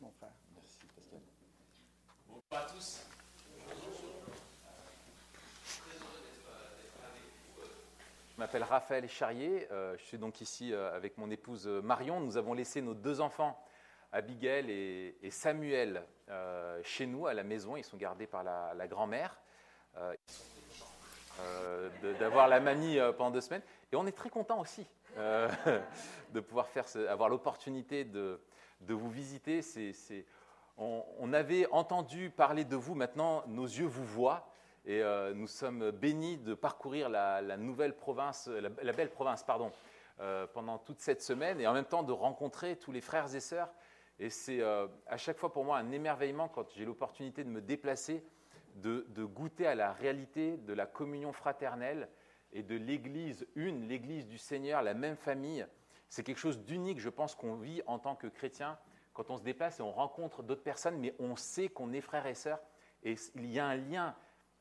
mon frère. Merci, Pascal. Bonjour à tous. Je m'appelle Raphaël Charrier. euh, je suis donc ici euh, avec mon épouse euh, Marion. Nous avons laissé nos deux enfants, Abigail et, Samuel, chez nous à la maison. Ils sont gardés par la, la grand-mère. Euh, d'avoir la mamie pendant deux semaines. Et on est très content aussi euh, de pouvoir faire ce- avoir l'opportunité de, de vous visiter. On, avait entendu parler de vous, maintenant nos yeux vous voient. Et euh, nous sommes bénis de parcourir la, nouvelle province, la, belle province, pardon, euh, pendant toute cette semaine et en même temps de rencontrer tous les frères et sœurs. Et c'est euh, à chaque fois pour moi un émerveillement quand j'ai l'opportunité de me déplacer, de goûter à la réalité de la communion fraternelle et de l'Église une, l'Église du Seigneur, la même famille. C'est quelque chose d'unique, je pense, qu'on vit en tant que chrétien quand on se déplace et on rencontre d'autres personnes, mais on sait qu'on est frères et sœurs. Et il y a un lien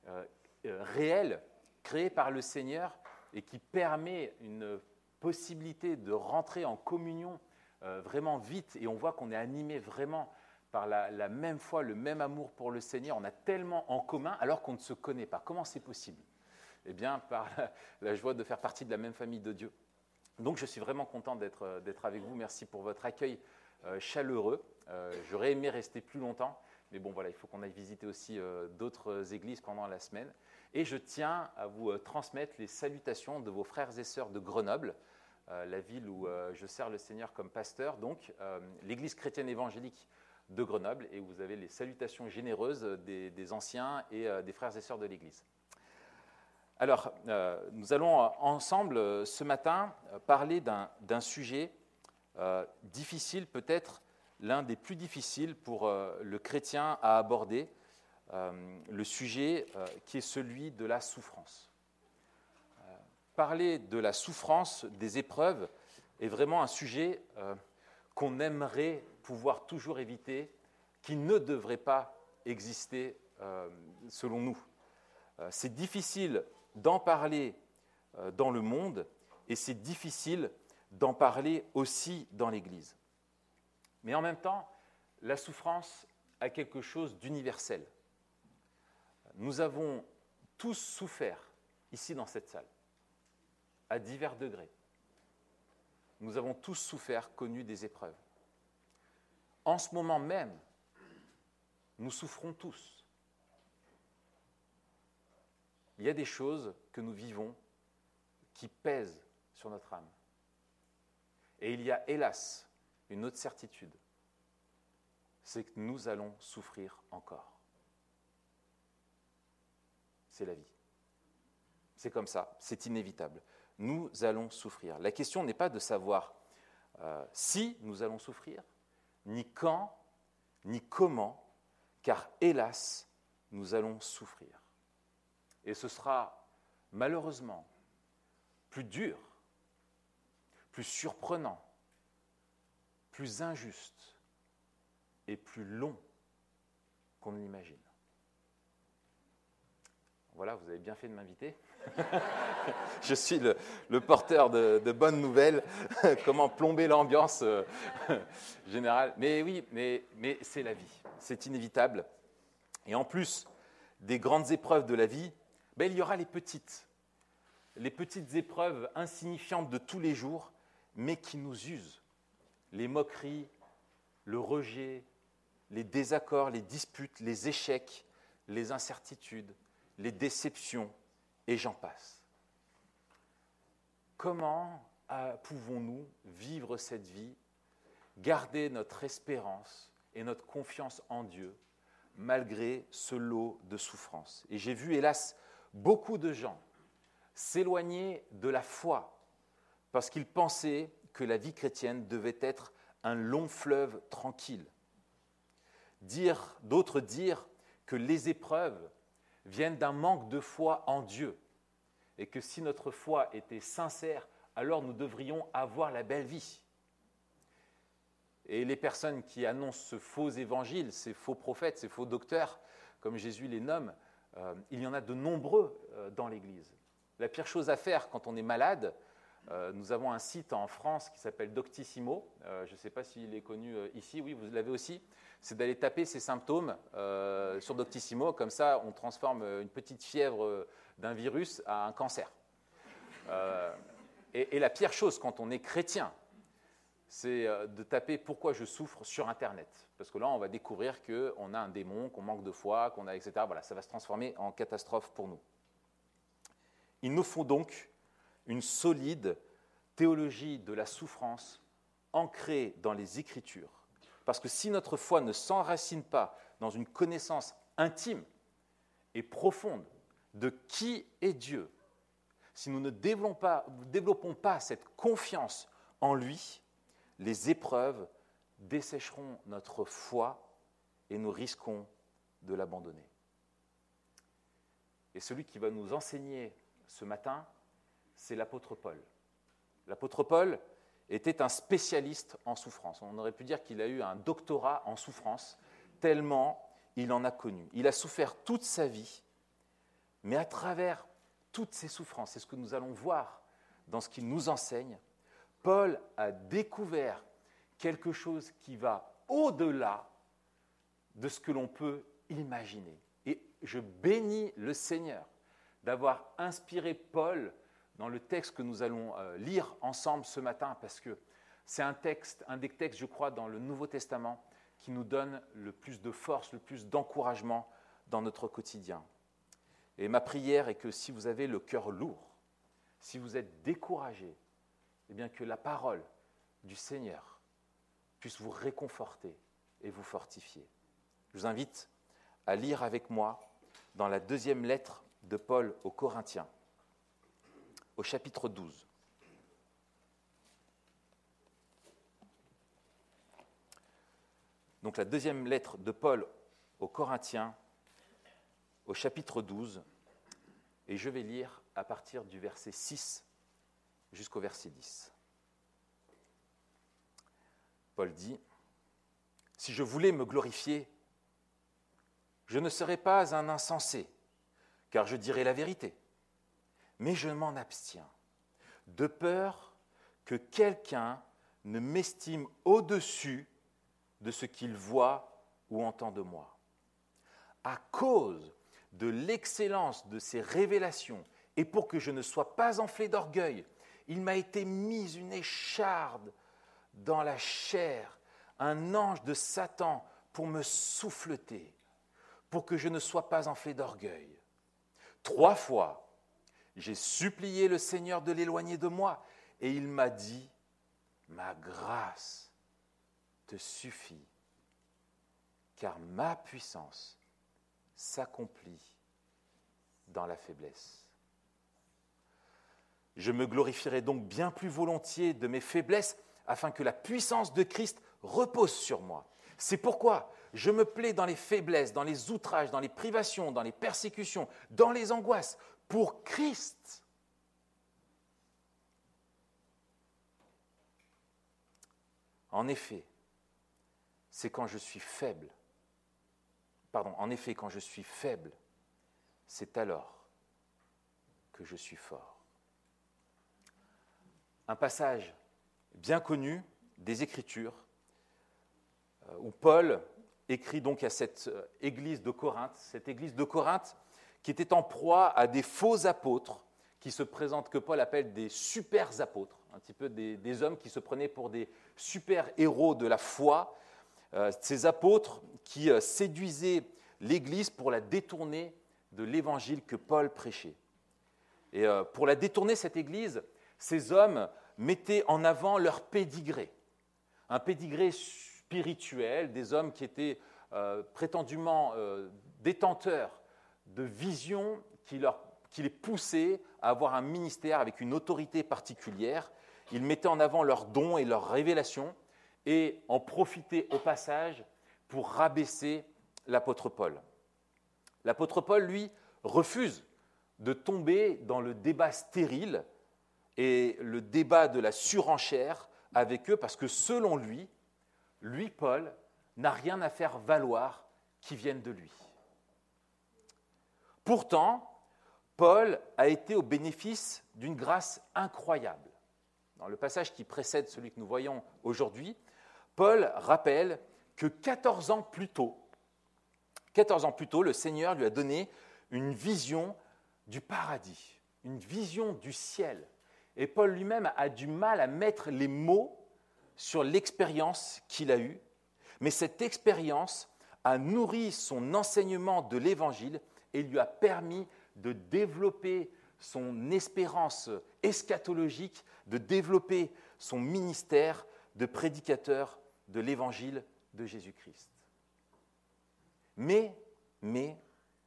euh, euh, réel créé par le Seigneur et qui permet une possibilité de rentrer en communion euh, vraiment vite. Et on voit qu'on est animé vraiment par la, même foi, le même amour pour le Seigneur. On a tellement en commun alors qu'on ne se connaît pas. Comment c'est possible? Eh bien, par la joie de faire partie de la même famille de Dieu. Donc, je suis vraiment content d'être euh, d'être avec vous. Merci pour votre accueil euh, chaleureux. Euh, J'aurais aimé rester plus longtemps, mais bon, voilà, il faut qu'on aille visiter aussi d'autres églises pendant la semaine. Et je tiens à vous transmettre les salutations de vos frères et sœurs de Grenoble, la ville où je sers le Seigneur comme pasteur, donc l'église chrétienne évangélique de Grenoble, et vous avez les salutations généreuses des, des anciens et des frères et sœurs de l'église. Alors, euh, nous allons euh, ensemble euh, ce matin parler d'un sujet difficile, peut-être l'un des plus difficiles pour le chrétien à aborder, le sujet qui est celui de la souffrance. Parler de la souffrance, des épreuves, est vraiment un sujet qu'on aimerait pouvoir toujours éviter, qui ne devrait pas exister selon nous. C'est difficile d'en parler euh, dans le monde et c'est difficile d'en parler aussi dans l'Église. Mais en même temps, la souffrance a quelque chose d'universel. Nous avons tous souffert ici dans cette salle, à divers degrés. Nous avons tous souffert, connu des épreuves. En ce moment même, nous souffrons tous. Il y a des choses que nous vivons qui pèsent sur notre âme. Et il y a, hélas, une autre certitude, c'est que nous allons souffrir encore. C'est la vie. C'est comme ça, c'est inévitable. Nous allons souffrir. La question n'est pas de savoir euh, si nous allons souffrir, ni quand, ni comment, car hélas, nous allons souffrir. Et ce sera malheureusement plus dur, plus surprenant, plus injuste et plus long qu'on ne l'imagine. Voilà, vous avez bien fait de m'inviter. Je suis le, porteur de, bonnes nouvelles. Comment plomber l'ambiance euh, générale. Mais oui, mais c'est la vie. C'est inévitable. Et en plus des grandes épreuves de la vie, ben, il y aura les petites. Les petites épreuves insignifiantes de tous les jours, mais qui nous usent. Les moqueries, le rejet, les désaccords, les disputes, les échecs, les incertitudes, les déceptions, et j'en passe. Comment euh, pouvons-nous vivre cette vie, garder notre espérance et notre confiance en Dieu malgré ce lot de souffrances? Et j'ai vu, hélas, beaucoup de gens s'éloigner de la foi parce qu'ils pensaient que la vie chrétienne devait être un long fleuve tranquille. D'autres dire que les épreuves viennent d'un manque de foi en Dieu et que si notre foi était sincère, alors nous devrions avoir la belle vie. Et les personnes qui annoncent ce faux évangile, ces faux prophètes, ces faux docteurs, comme Jésus les nomme, euh, il y en a de nombreux euh, dans l'Église. La pire chose à faire quand on est malade, Euh, nous avons un site en France qui s'appelle Doctissimo. Je ne sais pas s'il est connu ici. Oui, vous l'avez aussi. C'est d'aller taper ces symptômes sur Doctissimo. Comme ça, on transforme une petite fièvre d'un virus à un cancer. Et, la pire chose quand on est chrétien, c'est de taper pourquoi je souffre sur Internet. Parce que là, on va découvrir qu'on a un démon, qu'on manque de foi, qu'on a, etc. Voilà, ça va se transformer en catastrophe pour nous. Il nous faut donc une solide théologie de la souffrance ancrée dans les Écritures. Parce que si notre foi ne s'enracine pas dans une connaissance intime et profonde de qui est Dieu, si nous ne développons pas cette confiance en lui, les épreuves dessécheront notre foi et nous risquons de l'abandonner. Et celui qui va nous enseigner ce matin, c'est l'apôtre Paul. L'apôtre Paul était un spécialiste en souffrance. On aurait pu dire qu'il a eu un doctorat en souffrance, tellement il en a connu. Il a souffert toute sa vie, mais à travers toutes ces souffrances, c'est ce que nous allons voir dans ce qu'il nous enseigne, Paul a découvert quelque chose qui va au-delà de ce que l'on peut imaginer. Et je bénis le Seigneur d'avoir inspiré Paul dans le texte que nous allons euh, lire ensemble ce matin, parce que c'est un texte, un des textes, je crois, dans le Nouveau Testament qui nous donne le plus de force, le plus d'encouragement dans notre quotidien. Et ma prière est que si vous avez le cœur lourd, si vous êtes découragé, eh bien que la parole du Seigneur puisse vous réconforter et vous fortifier. Je vous invite à lire avec moi dans la deuxième lettre de Paul aux Corinthiens au chapitre 12. Donc la deuxième lettre de Paul aux Corinthiens, au chapitre 12, et je vais lire à partir du verset 6 jusqu'au verset 10. Paul dit, Si je voulais me glorifier, je ne serais pas un insensé, car je dirais la vérité mais je m'en abstiens, de peur que quelqu'un ne m'estime au-dessus de ce qu'il voit ou entend de moi. À cause de l'excellence de ces révélations, et pour que je ne sois pas enflé d'orgueil, il m'a été mis une écharde dans la chair, un ange de Satan pour me souffleter, pour que je ne sois pas enflé d'orgueil. Trois fois, j'ai supplié le Seigneur de l'éloigner de moi, et il m'a dit, ma grâce te suffit, car ma puissance s'accomplit dans la faiblesse. Je me glorifierai donc bien plus volontiers de mes faiblesses, afin que la puissance de Christ repose sur moi. C'est pourquoi je me plais dans les faiblesses, dans les outrages, dans les privations, dans les persécutions, dans les angoisses, pour Christ. En effet, c'est quand je suis faible, pardon, en effet, quand je suis faible, c'est alors que je suis fort. Un passage bien connu des Écritures euh, où Paul écrit donc à cette euh, église de Corinthe. Cette église de Corinthe, qui était en proie à des faux apôtres qui se présentent, que Paul appelle des super apôtres, un petit peu des, hommes qui se prenaient pour des super héros de la foi, euh, ces apôtres qui séduisaient l'Église pour la détourner de l'évangile que Paul prêchait. Et pour la détourner, cette Église, ces hommes mettaient en avant leur pédigré, un pédigré spirituel, des hommes qui étaient prétendument détenteurs de vision qui, qui les poussait à avoir un ministère avec une autorité particulière. Ils mettaient en avant leurs dons et leurs révélations et en profitaient au passage pour rabaisser l'apôtre Paul. L'apôtre Paul, lui, refuse de tomber dans le débat stérile et le débat de la surenchère avec eux parce que selon lui, lui, Paul, n'a rien à faire valoir qui vienne de lui. Pourtant, Paul a été au bénéfice d'une grâce incroyable. dans le passage qui précède celui que nous voyons aujourd'hui, Paul rappelle que 14 ans plus tôt, 14 ans plus tôt, le Seigneur lui a donné une vision du paradis, une vision du ciel. Et Paul lui-même a du mal à mettre les mots sur l'expérience qu'il a eue, mais cette expérience a nourri son enseignement de l'Évangile et lui a permis de développer son espérance eschatologique, de développer son ministère de prédicateur de l'Évangile de Jésus-Christ. Mais, mais,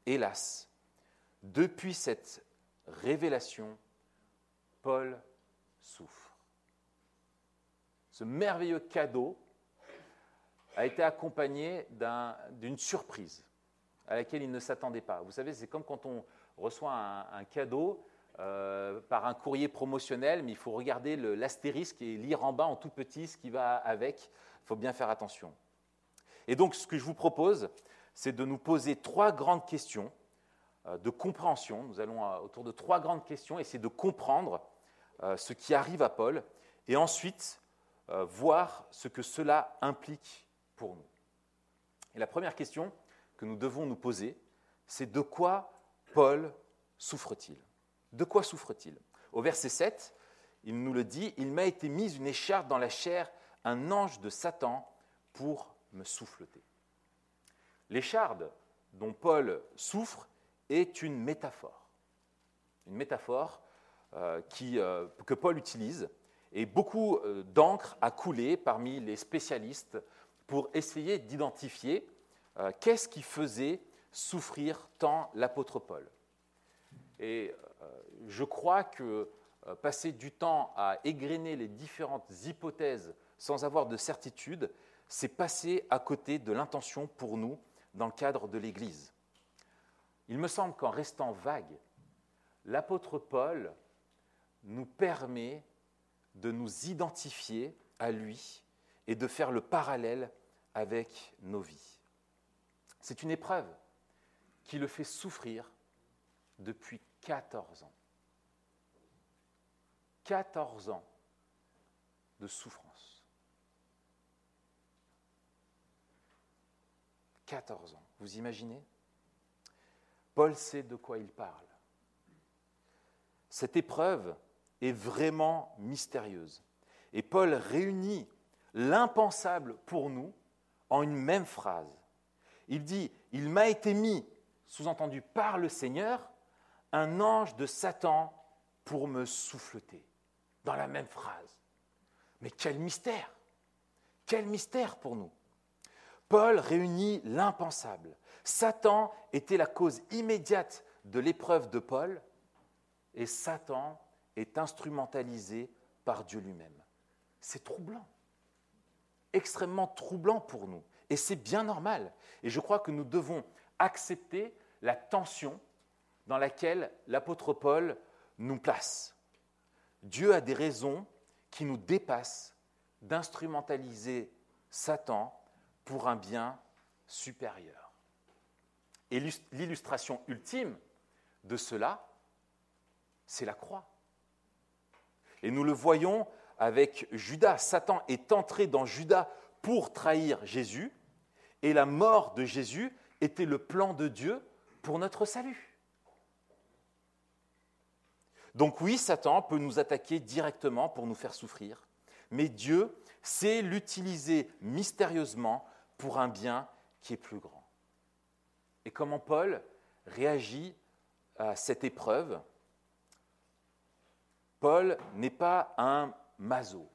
hélas, depuis cette révélation, Paul souffre. Ce merveilleux cadeau a été accompagné d'une surprise à laquelle il ne s'attendait pas. Vous savez, c'est comme quand on reçoit un, cadeau euh, par un courrier promotionnel, mais il faut regarder l'astérisque et lire en bas en tout petit ce qui va avec. Il faut bien faire attention. Et donc, ce que je vous propose, c'est de nous poser trois grandes questions euh, de compréhension. Nous allons, euh, autour de trois grandes questions, essayer de comprendre ce qui arrive à Paul et ensuite voir ce que cela implique pour nous. Et la première question que nous devons nous poser, c'est de quoi Paul souffre-t-il? De quoi souffre-t-il? Au verset 7, il nous le dit, il m'a été mise une écharpe dans la chair, un ange de Satan pour me souffleter. L'écharde dont Paul souffre est une métaphore. Une métaphore euh, euh, que Paul utilise et beaucoup euh, d'encre a coulé parmi les spécialistes pour essayer d'identifier qu'est-ce qui faisait souffrir tant l'apôtre Paul. Et je crois que passer du temps à égrener les différentes hypothèses sans avoir de certitude, c'est passer à côté de l'intention pour nous dans le cadre de l'Église. Il me semble qu'en restant vague, l'apôtre Paul nous permet de nous identifier à lui et de faire le parallèle avec nos vies. C'est une épreuve qui le fait souffrir depuis 14 ans. 14 ans de souffrance. 14 ans, vous imaginez? Paul sait de quoi il parle. Cette épreuve est vraiment mystérieuse. Et Paul réunit l'impensable pour nous en une même phrase. Il dit, il m'a été mis, sous-entendu par le Seigneur, un ange de Satan pour me souffleter. Dans la même phrase. Mais quel mystère Quel mystère pour nous Paul réunit l'impensable. Satan était la cause immédiate de l'épreuve de Paul et Satan est instrumentalisé par Dieu lui-même. C'est troublant extrêmement troublant pour nous. Et c'est bien normal. Et je crois que nous devons accepter la tension dans laquelle l'apôtre Paul nous place. Dieu a des raisons qui nous dépassent d'instrumentaliser Satan pour un bien supérieur. Et l'illustration ultime de cela, c'est la croix. Et nous le voyons avec Judas. Satan est entré dans Judas pour trahir Jésus, et la mort de Jésus était le plan de Dieu pour notre salut. Donc oui, Satan peut nous attaquer directement pour nous faire souffrir, mais Dieu sait l'utiliser mystérieusement pour un bien qui est plus grand. Et comment Paul réagit à cette épreuve Paul n'est pas un mazo,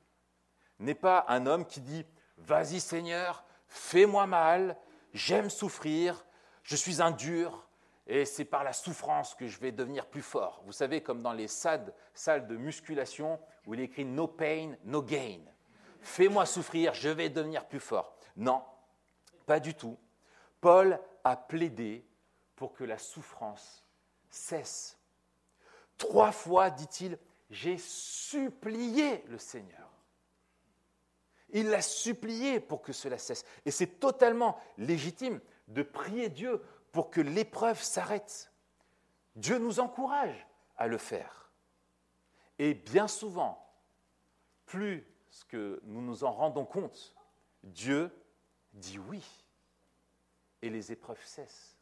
n'est pas un homme qui dit Vas-y Seigneur, fais-moi mal, j'aime souffrir, je suis un dur, et c'est par la souffrance que je vais devenir plus fort. Vous savez, comme dans les salles, de musculation où il écrit No pain, no gain. Fais-moi souffrir, je vais devenir plus fort. Non, pas du tout. Paul a plaidé pour que la souffrance cesse. Trois fois, dit-il, j'ai supplié le Seigneur. Il l'a supplié pour que cela cesse. Et c'est totalement légitime de prier Dieu pour que l'épreuve s'arrête. Dieu nous encourage à le faire. Et bien souvent, plus que nous nous en rendons compte, Dieu dit oui. Et les épreuves cessent.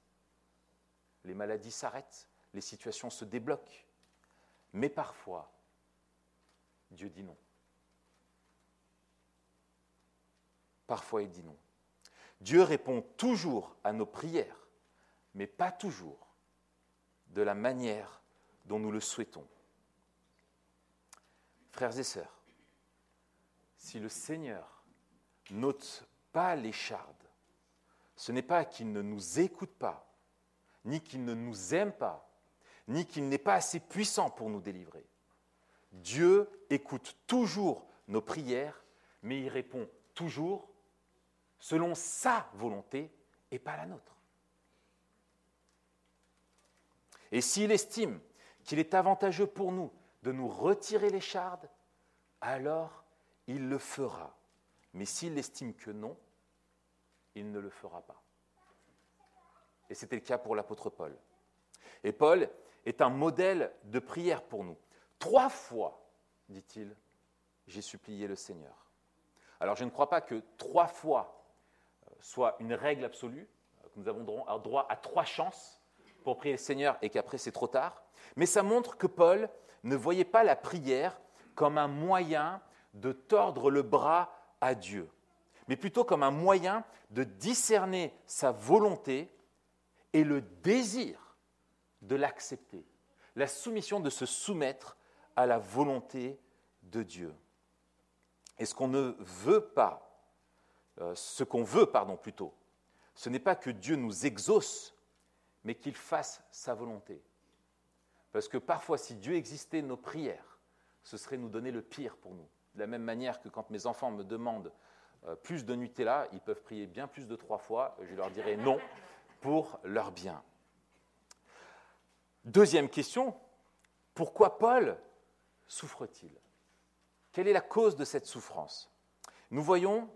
Les maladies s'arrêtent, les situations se débloquent. Mais parfois, Dieu dit non. Parfois, il dit non. Dieu répond toujours à nos prières, mais pas toujours de la manière dont nous le souhaitons. Frères et sœurs, si le Seigneur n'ôte pas l'écharde, ce n'est pas qu'il ne nous écoute pas, ni qu'il ne nous aime pas, ni qu'il n'est pas assez puissant pour nous délivrer. Dieu écoute toujours nos prières, mais il répond toujours selon sa volonté et pas la nôtre. Et s'il estime qu'il est avantageux pour nous de nous retirer les chardes, alors il le fera. Mais s'il estime que non, il ne le fera pas. Et c'était le cas pour l'apôtre Paul. Et Paul est un modèle de prière pour nous. Trois fois, dit-il, j'ai supplié le Seigneur. Alors je ne crois pas que trois fois euh, soit une règle absolue, que nous avons droit à trois chances pour prier le Seigneur et qu'après c'est trop tard, mais ça montre que Paul ne voyait pas la prière comme un moyen de tordre le bras à Dieu, mais plutôt comme un moyen de discerner sa volonté et le désir de l'accepter, la soumission de se soumettre à la volonté de Dieu. Et ce qu'on ne veut pas, euh, ce qu'on veut, pardon, plutôt, ce n'est pas que Dieu nous exauce, mais qu'il fasse sa volonté. Parce que parfois, si Dieu existait, nos prières, ce serait nous donner le pire pour nous. De la même manière que quand mes enfants me demandent euh, plus de Nutella, ils peuvent prier bien plus de trois fois, je leur dirai non pour leur bien. Deuxième question, pourquoi Paul souffre-t-il Quelle est la cause de cette souffrance Nous voyons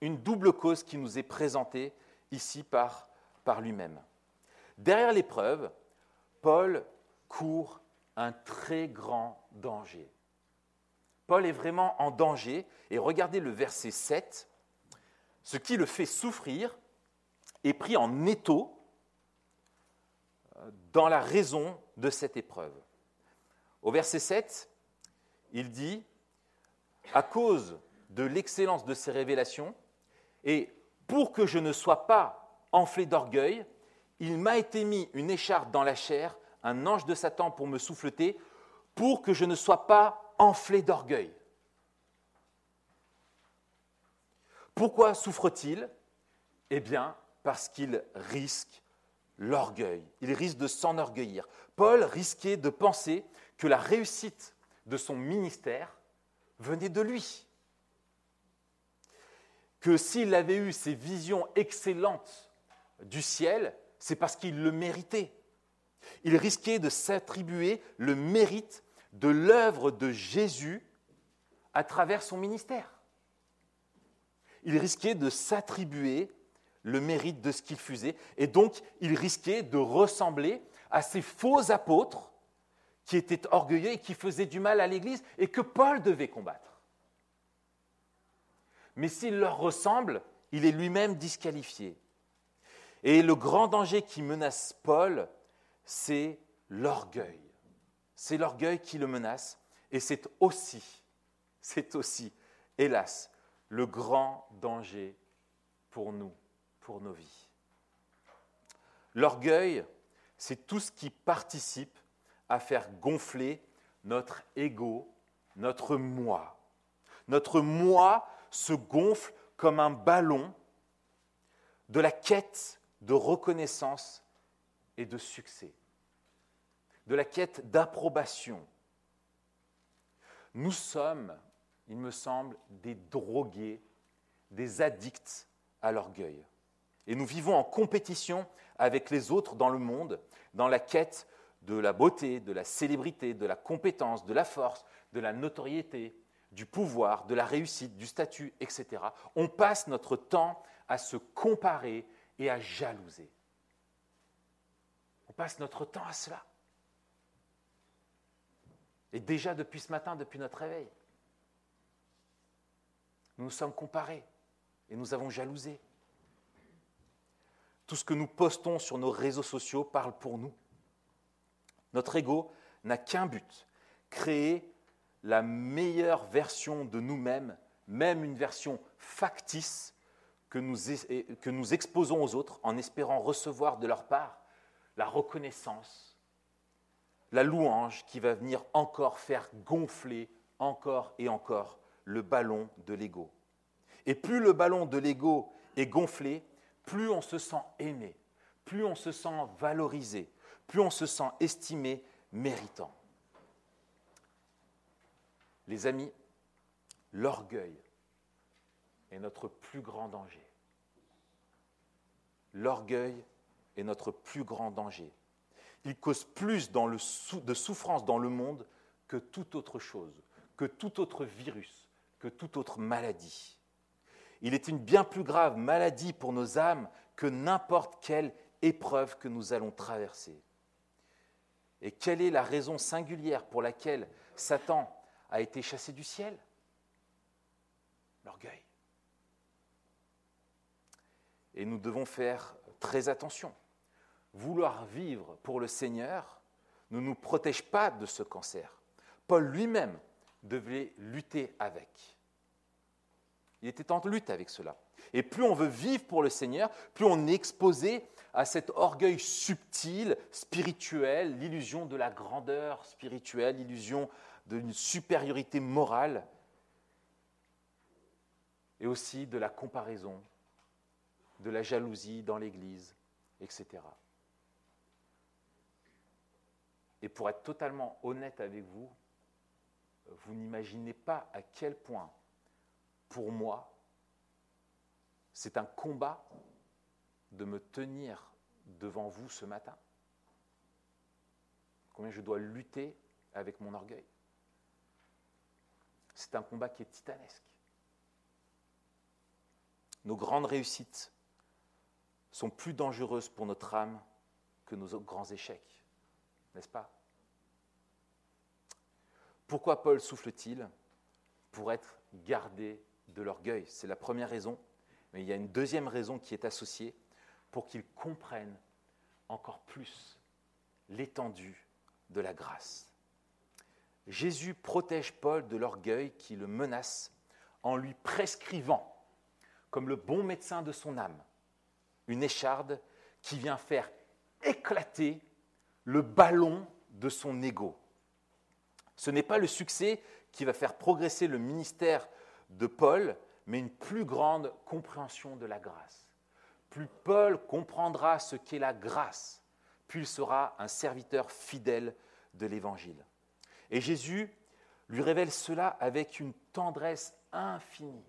une double cause qui nous est présentée ici par, lui-même. Derrière l'épreuve, Paul court un très grand danger. Paul est vraiment en danger, et regardez le verset 7, ce qui le fait souffrir est pris en étau dans la raison de cette épreuve. Au verset 7, il dit, à cause de l'excellence de ses révélations, et pour que je ne sois pas enflé d'orgueil, il m'a été mis une écharpe dans la chair, un ange de Satan pour me souffleter, pour que je ne sois pas enflé d'orgueil. Pourquoi souffre-t-il? Eh bien, parce qu'il risque l'orgueil, il risque de s'enorgueillir. Paul risquait de penser que la réussite de son ministère venait de lui. Que s'il avait eu ces visions excellentes du ciel, c'est parce qu'il le méritait. Il risquait de s'attribuer le mérite de l'œuvre de Jésus à travers son ministère. Il risquait de s'attribuer le mérite de ce qu'il faisait, et donc il risquait de ressembler à ces faux apôtres qui étaient orgueilleux et qui faisaient du mal à l'Église et que Paul devait combattre. Mais s'il leur ressemble, il est lui-même disqualifié. Et le grand danger qui menace Paul, c'est l'orgueil. C'est l'orgueil qui le menace et c'est aussi, c'est aussi, hélas, le grand danger pour nous, pour nos vies. L'orgueil, c'est tout ce qui participe à faire gonfler notre ego, notre moi. Notre moi se gonfle comme un ballon de la quête de reconnaissance et de succès, de la quête d'approbation. Nous sommes, il me semble, des drogués, des addicts à l'orgueil. Et nous vivons en compétition avec les autres dans le monde, dans la quête de la beauté, de la célébrité, de la compétence, de la force, de la notoriété, du pouvoir, de la réussite, du statut, etc. On passe notre temps à se comparer et à jalouser. On passe notre temps à cela. Et déjà depuis ce matin, depuis notre réveil. nous nous sommes comparés et nous avons jalousé. Tout ce que nous postons sur nos réseaux sociaux parle pour nous. Notre ego n'a qu'un but, créer la meilleure version de nous-mêmes, même une version factice que nous, exposons aux autres en espérant recevoir de leur part la reconnaissance, la louange qui va venir encore faire gonfler encore et encore le ballon de l'ego. Et plus le ballon de l'ego est gonflé, plus on se sent aimé, plus on se sent valorisé, plus on se sent estimé, méritant. Les amis, l'orgueil est notre plus grand danger. L'orgueil est notre plus grand danger. Il cause plus de souffrance dans le monde que toute autre chose, que tout autre virus, que toute autre maladie. Il est une bien plus grave maladie pour nos âmes que n'importe quelle épreuve que nous allons traverser. Et quelle est la raison singulière pour laquelle Satan a été chassé du ciel? L'orgueil. Et nous devons faire très attention. Vouloir vivre pour le Seigneur ne nous protège pas de ce cancer. Paul lui-même devait lutter avec. Il était en lutte avec cela. Et plus on veut vivre pour le Seigneur, plus on est exposé à cet orgueil subtil, spirituel, l'illusion de la grandeur spirituelle, l'illusion d'une supériorité morale, et aussi de la comparaison, de la jalousie dans l'Église, etc. Et pour être totalement honnête avec vous, vous n'imaginez pas à quel point, pour moi, c'est un combat de me tenir devant vous ce matin? Combien je dois lutter avec mon orgueil? C'est un combat qui est titanesque. Nos grandes réussites sont plus dangereuses pour notre âme que nos grands échecs, n'est-ce pas? Pourquoi Paul souffle-t-il Pour être gardé de l'orgueil? C'est la première raison. Mais il y a une deuxième raison qui est associée pour qu'il comprenne encore plus l'étendue de la grâce. Jésus protège Paul de l'orgueil qui le menace en lui prescrivant, comme le bon médecin de son âme, une écharde qui vient faire éclater le ballon de son ego. Ce n'est pas le succès qui va faire progresser le ministère de Paul, mais une plus grande compréhension de la grâce. Plus Paul comprendra ce qu'est la grâce, plus il sera un serviteur fidèle de l'Évangile. Et Jésus lui révèle cela avec une tendresse infinie.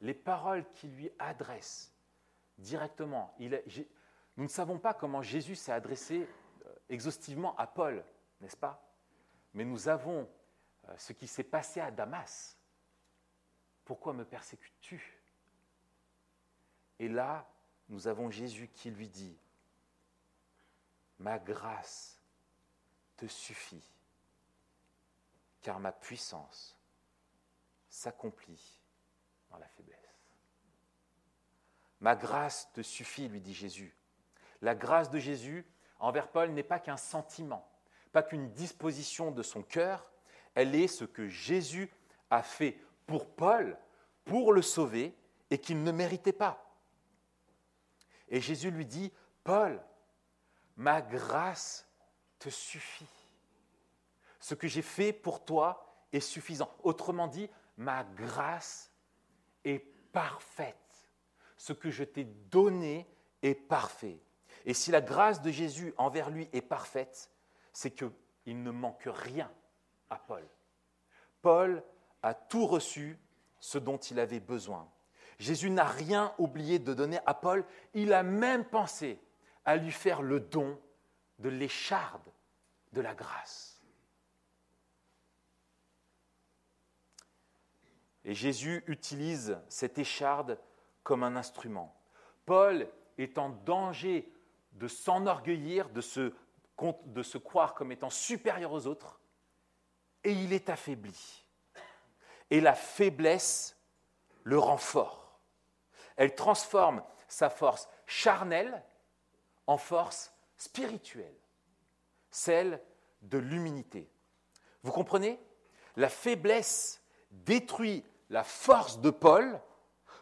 Les paroles qu'il lui adresse directement, nous ne savons pas comment Jésus s'est adressé euh, exhaustivement à Paul, n'est-ce pas? Mais nous avons euh, ce qui s'est passé à Damas. Pourquoi me persécutes-tu? Et là, nous avons Jésus qui lui dit, Ma grâce te suffit, car ma puissance s'accomplit dans la faiblesse. Ma grâce te suffit, lui dit Jésus. La grâce de Jésus envers Paul n'est pas qu'un sentiment, pas qu'une disposition de son cœur, elle est ce que Jésus a fait pour Paul, pour le sauver, et qu'il ne méritait pas. Et Jésus lui dit, Paul, ma grâce te suffit. Ce que j'ai fait pour toi est suffisant. Autrement dit, ma grâce est parfaite. Ce que je t'ai donné est parfait. Et si la grâce de Jésus envers lui est parfaite, c'est qu'il ne manque rien à Paul. Paul a tout reçu ce dont il avait besoin. Jésus n'a rien oublié de donner à Paul, il a même pensé à lui faire le don de l'écharde de la grâce. Et Jésus utilise cette écharde comme un instrument. Paul est en danger de s'enorgueillir, de se, croire comme étant supérieur aux autres, et il est affaibli. Et la faiblesse le rend fort. Elle transforme sa force charnelle en force spirituelle, celle de l'humilité. Vous comprenez? La faiblesse détruit la force de Paul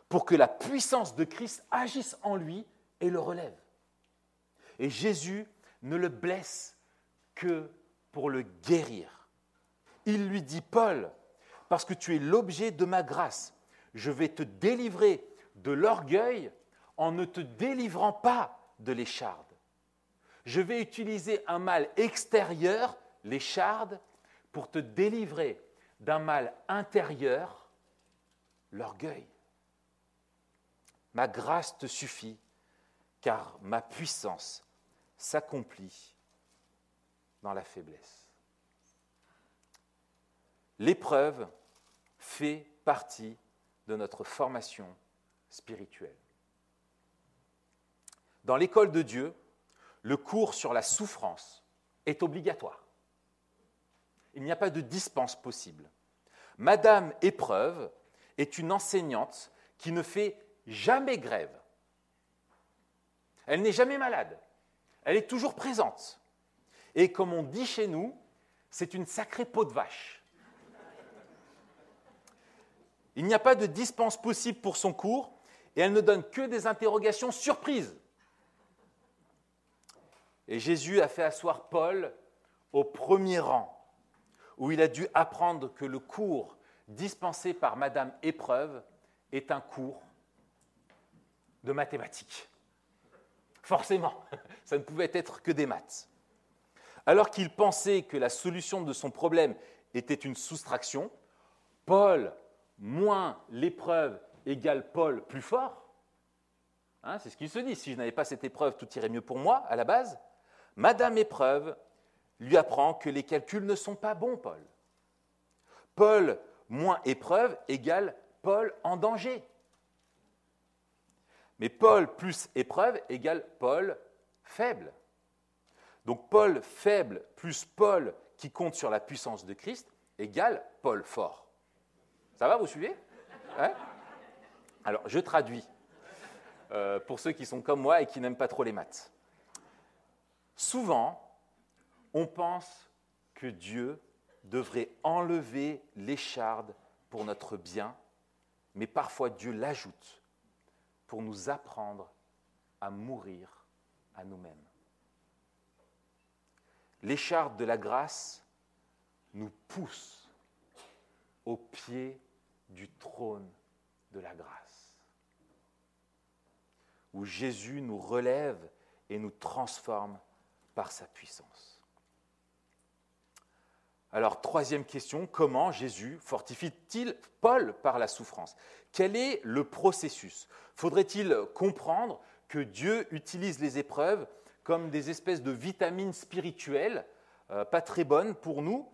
pour que la puissance de Christ agisse en lui et le relève. Et Jésus ne le blesse que pour le guérir. Il lui dit, Paul, parce que tu es l'objet de ma grâce, je vais te délivrer de l'orgueil en ne te délivrant pas de l'écharde. Je vais utiliser un mal extérieur, l'écharde, pour te délivrer d'un mal intérieur, l'orgueil. Ma grâce te suffit, car ma puissance s'accomplit dans la faiblesse. L'épreuve fait partie de notre formation spirituelle. Dans l'école de Dieu, le cours sur la souffrance est obligatoire. Il n'y a pas de dispense possible. Madame Épreuve est une enseignante qui ne fait jamais grève. Elle n'est jamais malade. Elle est toujours présente. Et comme on dit chez nous, c'est une sacrée peau de vache. Il n'y a pas de dispense possible pour son cours et elle ne donne que des interrogations surprises. Et Jésus a fait asseoir Paul au premier rang, où il a dû apprendre que le cours dispensé par Madame Épreuve est un cours de mathématiques. Forcément, ça ne pouvait être que des maths. Alors qu'il pensait que la solution de son problème était une soustraction, Paul moins l'épreuve égale Paul plus fort. Hein, c'est ce qu'il se dit. Si je n'avais pas cette épreuve, tout irait mieux pour moi à la base. Madame épreuve lui apprend que les calculs ne sont pas bons, Paul. Paul moins épreuve égale Paul en danger. Mais Paul plus épreuve égale Paul faible. Donc Paul faible plus Paul qui compte sur la puissance de Christ égale Paul fort. Ça va, vous suivez? Alors, je traduis euh, pour ceux qui sont comme moi et qui n'aiment pas trop les maths. Souvent, on pense que Dieu devrait enlever l'écharde pour notre bien, mais parfois Dieu l'ajoute pour nous apprendre à mourir à nous-mêmes. L'écharde de la grâce nous pousse au pied du trône de la grâce, où Jésus nous relève et nous transforme par sa puissance. Alors, troisième question, comment Jésus fortifie-t-il Paul par la souffrance? Quel est le processus? Faudrait-il comprendre que Dieu utilise les épreuves comme des espèces de vitamines spirituelles, euh, pas très bonnes pour nous?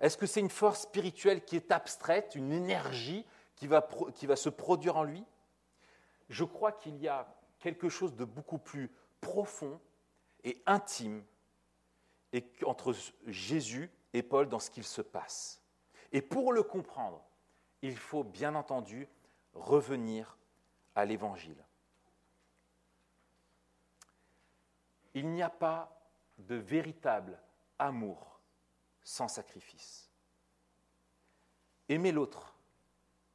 Est-ce que c'est une force spirituelle qui est abstraite, une énergie qui va, qui va se produire en lui? Je crois qu'il y a quelque chose de beaucoup plus profond et intime entre Jésus et Paul dans ce qu'il se passe. Et pour le comprendre, il faut bien entendu revenir à l'Évangile. Il n'y a pas de véritable amour sans sacrifice. Aimer l'autre,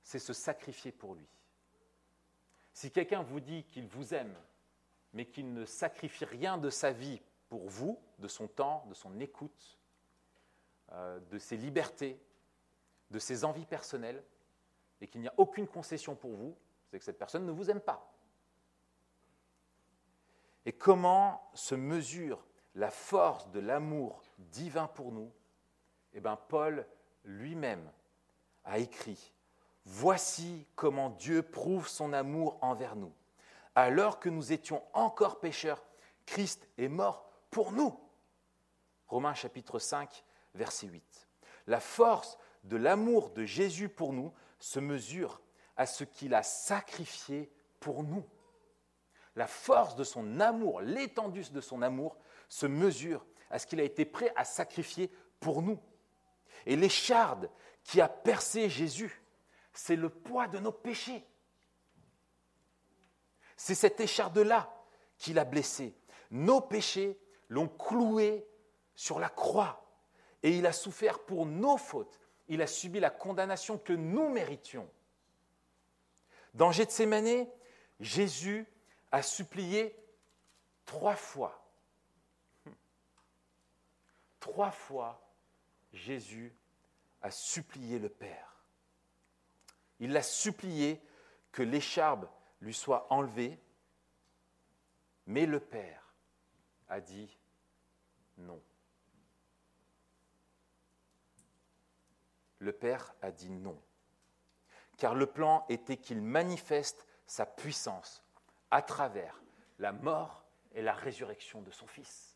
c'est se sacrifier pour lui. Si quelqu'un vous dit qu'il vous aime, mais qu'il ne sacrifie rien de sa vie pour vous, de son temps, de son écoute, euh, de ses libertés, de ses envies personnelles, et qu'il n'y a aucune concession pour vous, c'est que cette personne ne vous aime pas. Et comment se mesure la force de l'amour divin pour nous? Eh bien, Paul lui-même a écrit Voici comment Dieu prouve son amour envers nous. Alors que nous étions encore pécheurs, Christ est mort pour nous. Romains chapitre 5, verset 8. La force de l'amour de Jésus pour nous se mesure à ce qu'il a sacrifié pour nous. La force de son amour, l'étendue de son amour se mesure à ce qu'il a été prêt à sacrifier pour nous. Et l'écharde qui a percé Jésus c'est le poids de nos péchés. C'est cette écharde-là qui l'a blessé. Nos péchés l'ont cloué sur la croix et il a souffert pour nos fautes. Il a subi la condamnation que nous méritions. Dans Gethsemane, Jésus a supplié trois fois. Trois fois, Jésus a supplié le Père. Il l'a supplié que l'écharpe lui soit enlevée, mais le Père a dit non. Le Père a dit non, car le plan était qu'il manifeste sa puissance à travers la mort et la résurrection de son Fils.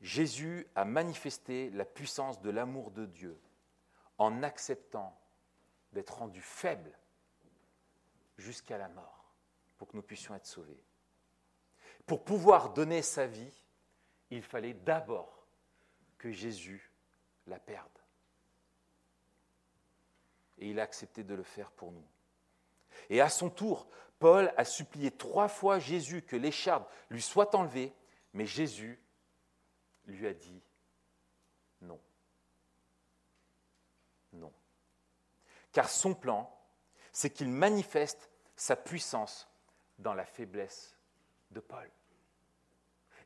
Jésus a manifesté la puissance de l'amour de Dieu en acceptant d'être rendu faible jusqu'à la mort pour que nous puissions être sauvés. Pour pouvoir donner sa vie, il fallait d'abord que Jésus la perde. Et il a accepté de le faire pour nous. Et à son tour, Paul a supplié trois fois Jésus que l'écharpe lui soit enlevée, mais Jésus lui a dit non. Non. Car son plan, c'est qu'il manifeste sa puissance dans la faiblesse de Paul.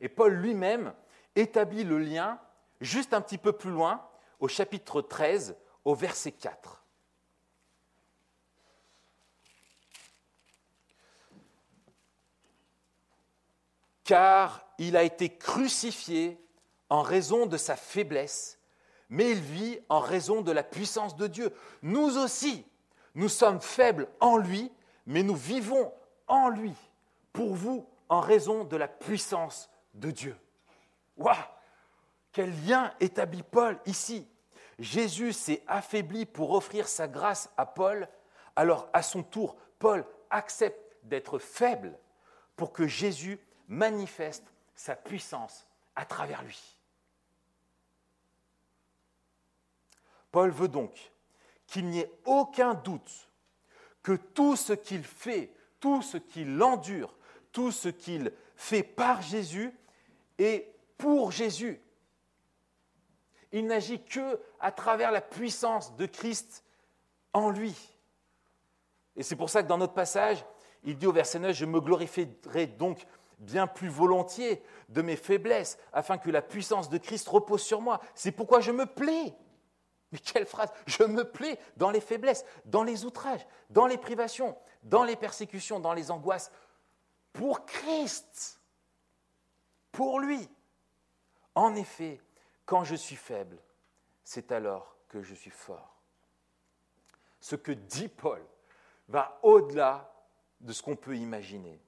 Et Paul lui-même établit le lien juste un petit peu plus loin, au chapitre 13, au verset 4. Car il a été crucifié en raison de sa faiblesse, mais il vit en raison de la puissance de Dieu. Nous aussi, nous sommes faibles en lui, mais nous vivons en lui, pour vous, en raison de la puissance de Dieu. Waouh Quel lien établit Paul ici Jésus s'est affaibli pour offrir sa grâce à Paul, alors à son tour, Paul accepte d'être faible pour que Jésus manifeste sa puissance à travers lui. Paul veut donc qu'il n'y ait aucun doute que tout ce qu'il fait, tout ce qu'il endure, tout ce qu'il fait par Jésus est pour Jésus. Il n'agit que à travers la puissance de Christ en lui. Et c'est pour ça que dans notre passage, il dit au verset 9, je me glorifierai donc bien plus volontiers de mes faiblesses, afin que la puissance de Christ repose sur moi. C'est pourquoi je me plais quelle phrase Je me plais dans les faiblesses, dans les outrages, dans les privations, dans les persécutions, dans les angoisses, pour Christ, pour lui. En effet, quand je suis faible, c'est alors que je suis fort. Ce que dit Paul va au-delà de ce qu'on peut imaginer.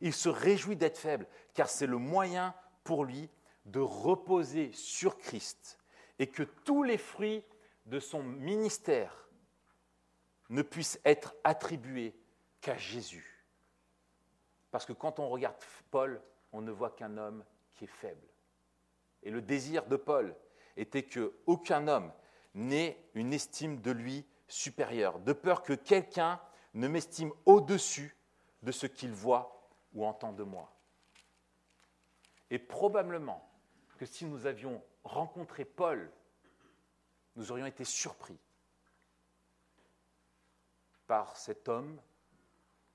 Il se réjouit d'être faible, car c'est le moyen pour lui de reposer sur Christ et que tous les fruits de son ministère ne puisse être attribué qu'à Jésus. Parce que quand on regarde Paul, on ne voit qu'un homme qui est faible. Et le désir de Paul était qu'aucun homme n'ait une estime de lui supérieure, de peur que quelqu'un ne m'estime au-dessus de ce qu'il voit ou entend de moi. Et probablement que si nous avions rencontré Paul nous aurions été surpris par cet homme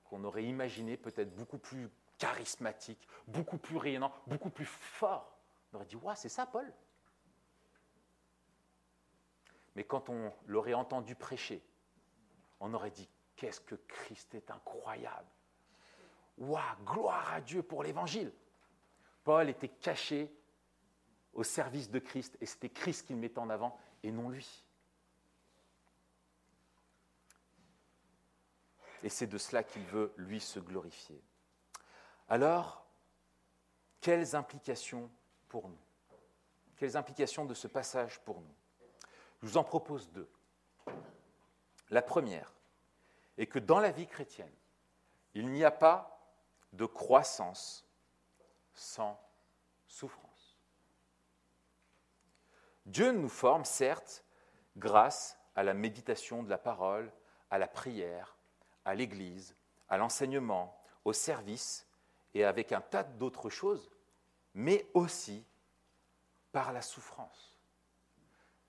qu'on aurait imaginé peut-être beaucoup plus charismatique, beaucoup plus rayonnant, beaucoup plus fort. On aurait dit, ouais, c'est ça, Paul. Mais quand on l'aurait entendu prêcher, on aurait dit, qu'est-ce que Christ est incroyable. Waouh, gloire à Dieu pour l'évangile. Paul était caché au service de Christ et c'était Christ qu'il mettait en avant et non lui. Et c'est de cela qu'il veut, lui, se glorifier. Alors, quelles implications pour nous? Quelles implications de ce passage pour nous? Je vous en propose deux. La première est que dans la vie chrétienne, il n'y a pas de croissance sans souffrance. Dieu nous forme, certes, grâce à la méditation de la parole, à la prière, à l'Église, à l'enseignement, au service et avec un tas d'autres choses, mais aussi par la souffrance.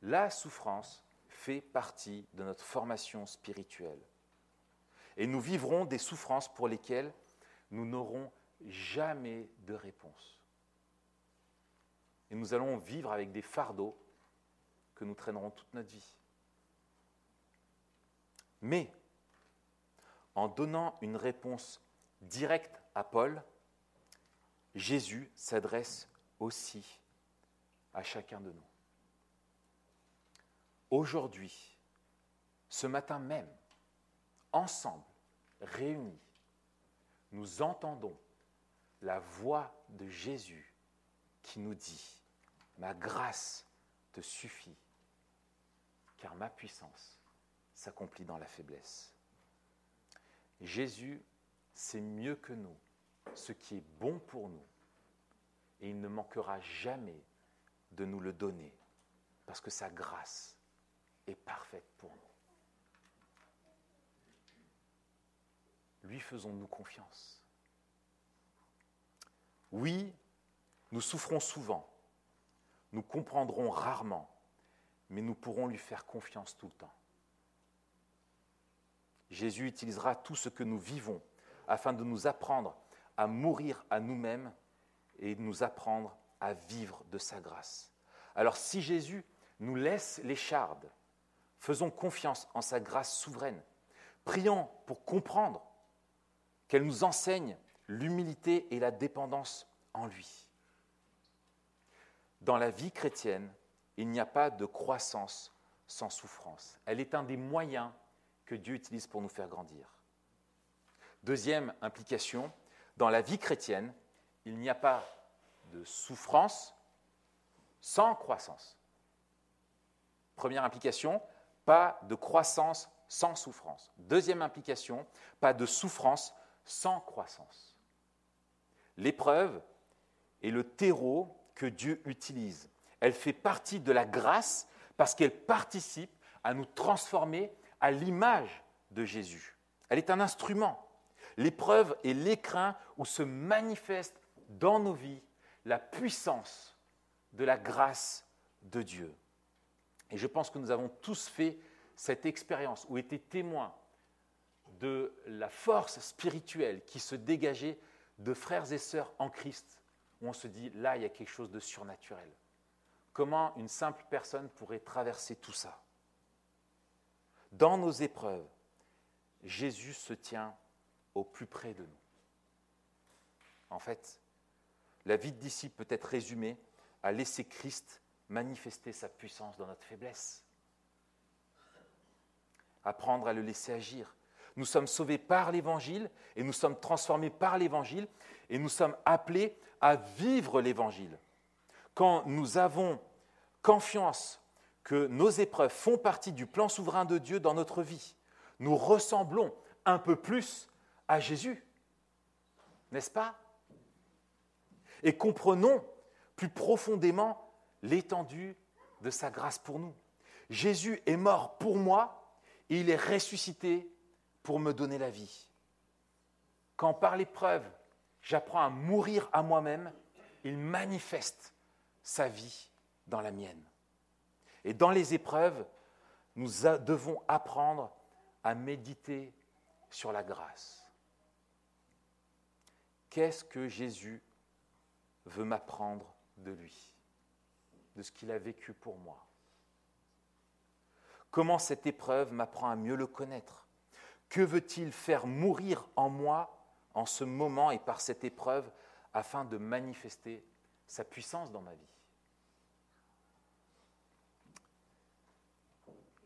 La souffrance fait partie de notre formation spirituelle. Et nous vivrons des souffrances pour lesquelles nous n'aurons jamais de réponse. Et nous allons vivre avec des fardeaux que nous traînerons toute notre vie. Mais en donnant une réponse directe à Paul, Jésus s'adresse aussi à chacun de nous. Aujourd'hui, ce matin même, ensemble, réunis, nous entendons la voix de Jésus qui nous dit, ma grâce te suffit, car ma puissance s'accomplit dans la faiblesse. Jésus sait mieux que nous ce qui est bon pour nous, et il ne manquera jamais de nous le donner, parce que sa grâce est parfaite pour nous. Lui faisons-nous confiance. Oui, nous souffrons souvent, nous comprendrons rarement, mais nous pourrons lui faire confiance tout le temps. Jésus utilisera tout ce que nous vivons afin de nous apprendre à mourir à nous-mêmes et de nous apprendre à vivre de sa grâce. Alors si Jésus nous laisse l'écharde, faisons confiance en sa grâce souveraine. Prions pour comprendre qu'elle nous enseigne l'humilité et la dépendance en lui. Dans la vie chrétienne, il n'y a pas de croissance sans souffrance. Elle est un des moyens que Dieu utilise pour nous faire grandir. Deuxième implication, dans la vie chrétienne, il n'y a pas de souffrance sans croissance. Première implication, pas de croissance sans souffrance. Deuxième implication, pas de souffrance sans croissance. L'épreuve est le terreau que Dieu utilise. Elle fait partie de la grâce parce qu'elle participe à nous transformer à l'image de Jésus. Elle est un instrument. L'épreuve est l'écrin où se manifeste dans nos vies la puissance de la grâce de Dieu. Et je pense que nous avons tous fait cette expérience ou été témoins de la force spirituelle qui se dégageait de frères et sœurs en Christ, où on se dit, là, il y a quelque chose de surnaturel. Comment une simple personne pourrait traverser tout ça? Dans nos épreuves, Jésus se tient au plus près de nous. En fait, la vie de disciple peut être résumée à laisser Christ manifester sa puissance dans notre faiblesse. Apprendre à le laisser agir, nous sommes sauvés par l'Évangile et nous sommes transformés par l'Évangile et nous sommes appelés à vivre l'Évangile. Quand nous avons confiance que nos épreuves font partie du plan souverain de Dieu dans notre vie, nous ressemblons un peu plus à Jésus, n'est-ce pas? Et comprenons plus profondément l'étendue de sa grâce pour nous. Jésus est mort pour moi et il est ressuscité pour me donner la vie. Quand par l'épreuve, j'apprends à mourir à moi-même, il manifeste sa vie dans la mienne. Et dans les épreuves, nous devons apprendre à méditer sur la grâce. Qu'est-ce que Jésus veut m'apprendre de lui, de ce qu'il a vécu pour moi? Comment cette épreuve m'apprend à mieux le connaître? Que veut-il faire mourir en moi en ce moment et par cette épreuve afin de manifester sa puissance dans ma vie?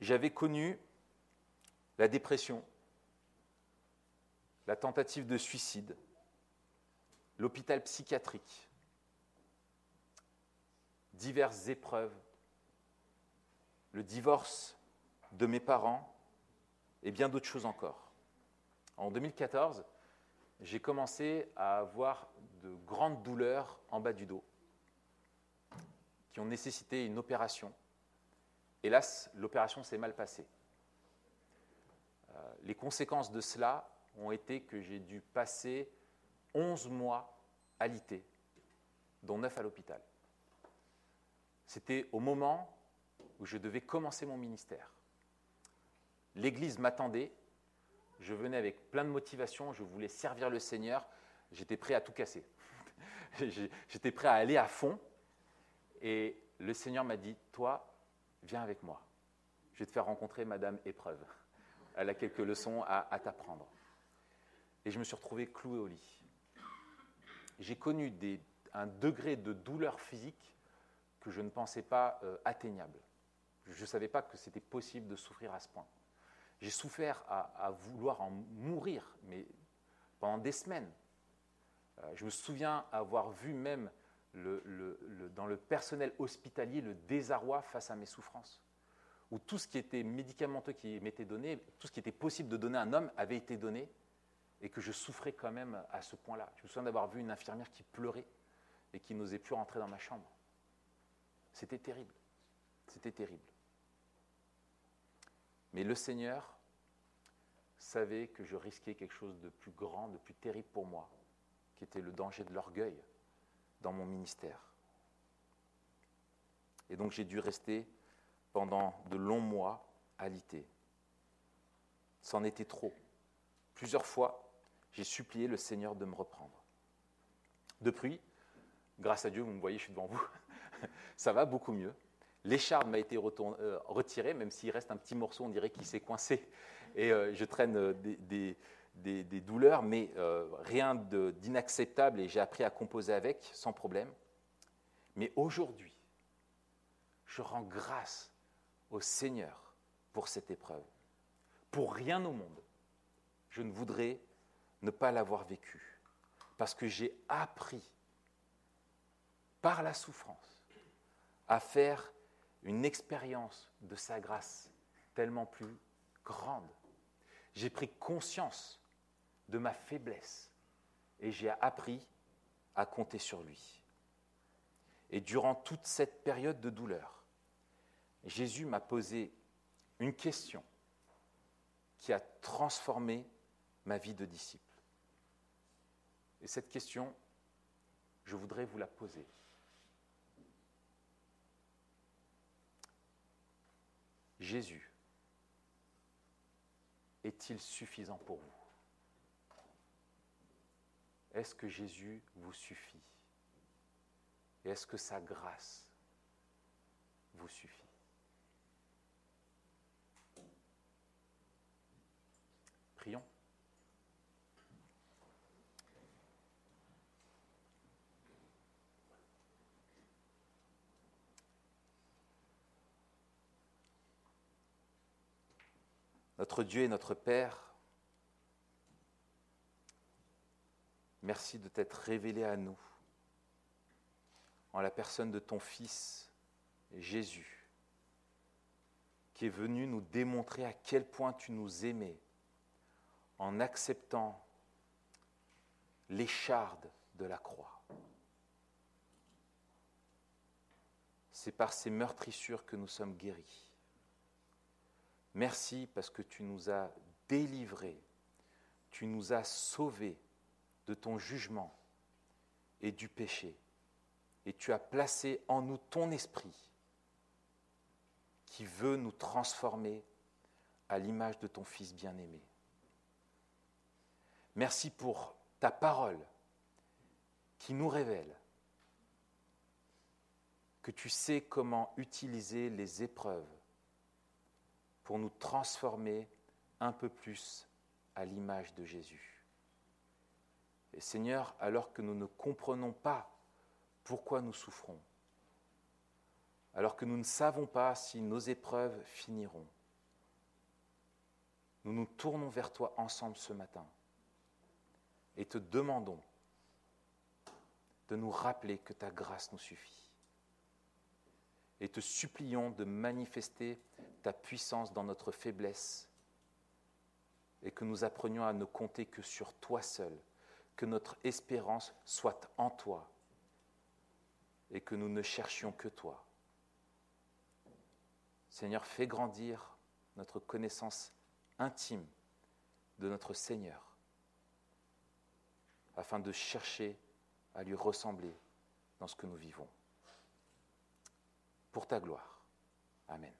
J'avais connu la dépression, la tentative de suicide, l'hôpital psychiatrique, diverses épreuves, le divorce de mes parents, et bien d'autres choses encore. En 2014, j'ai commencé à avoir de grandes douleurs en bas du dos. qui ont nécessité une opération. Hélas, l'opération s'est mal passée. Euh, les conséquences de cela ont été que j'ai dû passer 11 mois alité, dont 9 à l'hôpital. C'était au moment où je devais commencer mon ministère. L'Église m'attendait, je venais avec plein de motivation, je voulais servir le Seigneur, j'étais prêt à tout casser. j'étais prêt à aller à fond, et le Seigneur m'a dit, toi, viens avec moi. Je vais te faire rencontrer Madame Épreuve. Elle a quelques leçons à, t'apprendre. Et je me suis retrouvé cloué au lit. J'ai connu un degré de douleur physique que je ne pensais pas euh, atteignable. Je ne savais pas que c'était possible de souffrir à ce point. J'ai souffert à, vouloir en mourir, mais pendant des semaines. Euh, je me souviens avoir vu même dans le personnel hospitalier le désarroi face à mes souffrances, où tout ce qui était médicamenteux qui m'était donné, tout ce qui était possible de donner à un homme avait été donné, et que je souffrais quand même à ce point-là. Je me souviens d'avoir vu une infirmière qui pleurait et qui n'osait plus rentrer dans ma chambre. C'était terrible. C'était terrible. Mais le Seigneur savait que je risquais quelque chose de plus grand, de plus terrible pour moi, qui était le danger de l'orgueil dans mon ministère. Et donc j'ai dû rester pendant de longs mois alité. C'en était trop. Plusieurs fois, j'ai supplié le Seigneur de me reprendre. Depuis, grâce à Dieu, vous me voyez, je suis devant vous, ça va beaucoup mieux. L'écharpe m'a été euh, retirée, même s'il reste un petit morceau, on dirait qu'il s'est coincé, et euh, je traîne euh, des, des, douleurs, mais rien d'inacceptable, et j'ai appris à composer avec sans problème. Mais aujourd'hui, je rends grâce au Seigneur pour cette épreuve. Pour rien au monde, je ne voudrais ne pas l'avoir vécu, parce que j'ai appris par la souffrance à faire une expérience de sa grâce tellement plus grande. J'ai pris conscience de ma faiblesse et j'ai appris à compter sur lui. Et durant toute cette période de douleur, Jésus m'a posé une question qui a transformé ma vie de disciple. Et cette question, je voudrais vous la poser. Jésus est-il suffisant pour vous? Est-ce que Jésus vous suffit? Est-ce que sa grâce vous suffit? Prions. Notre Dieu et notre Père, merci de t'être révélé à nous en la personne de ton Fils Jésus, qui est venu nous démontrer à quel point tu nous aimais en acceptant l'écharde de la croix. C'est par ces meurtrissures que nous sommes guéris. Merci parce que tu nous as délivrés, tu nous as sauvés de ton jugement et du péché, et tu as placé en nous ton esprit qui veut nous transformer à l'image de ton Fils bien-aimé. Merci pour ta parole qui nous révèle que tu sais comment utiliser les épreuves pour nous transformer un peu plus à l'image de Jésus. Et Seigneur, alors que nous ne comprenons pas pourquoi nous souffrons, alors que nous ne savons pas si nos épreuves finiront, nous nous tournons vers toi ensemble ce matin et te demandons de nous rappeler que ta grâce nous suffit. Et te supplions de manifester ta puissance dans notre faiblesse et que nous apprenions à ne compter que sur toi seul, que notre espérance soit en toi et que nous ne cherchions que toi. Seigneur, fais grandir notre connaissance intime de notre Seigneur, afin de chercher à lui ressembler dans ce que nous vivons. Pour ta gloire. Amen.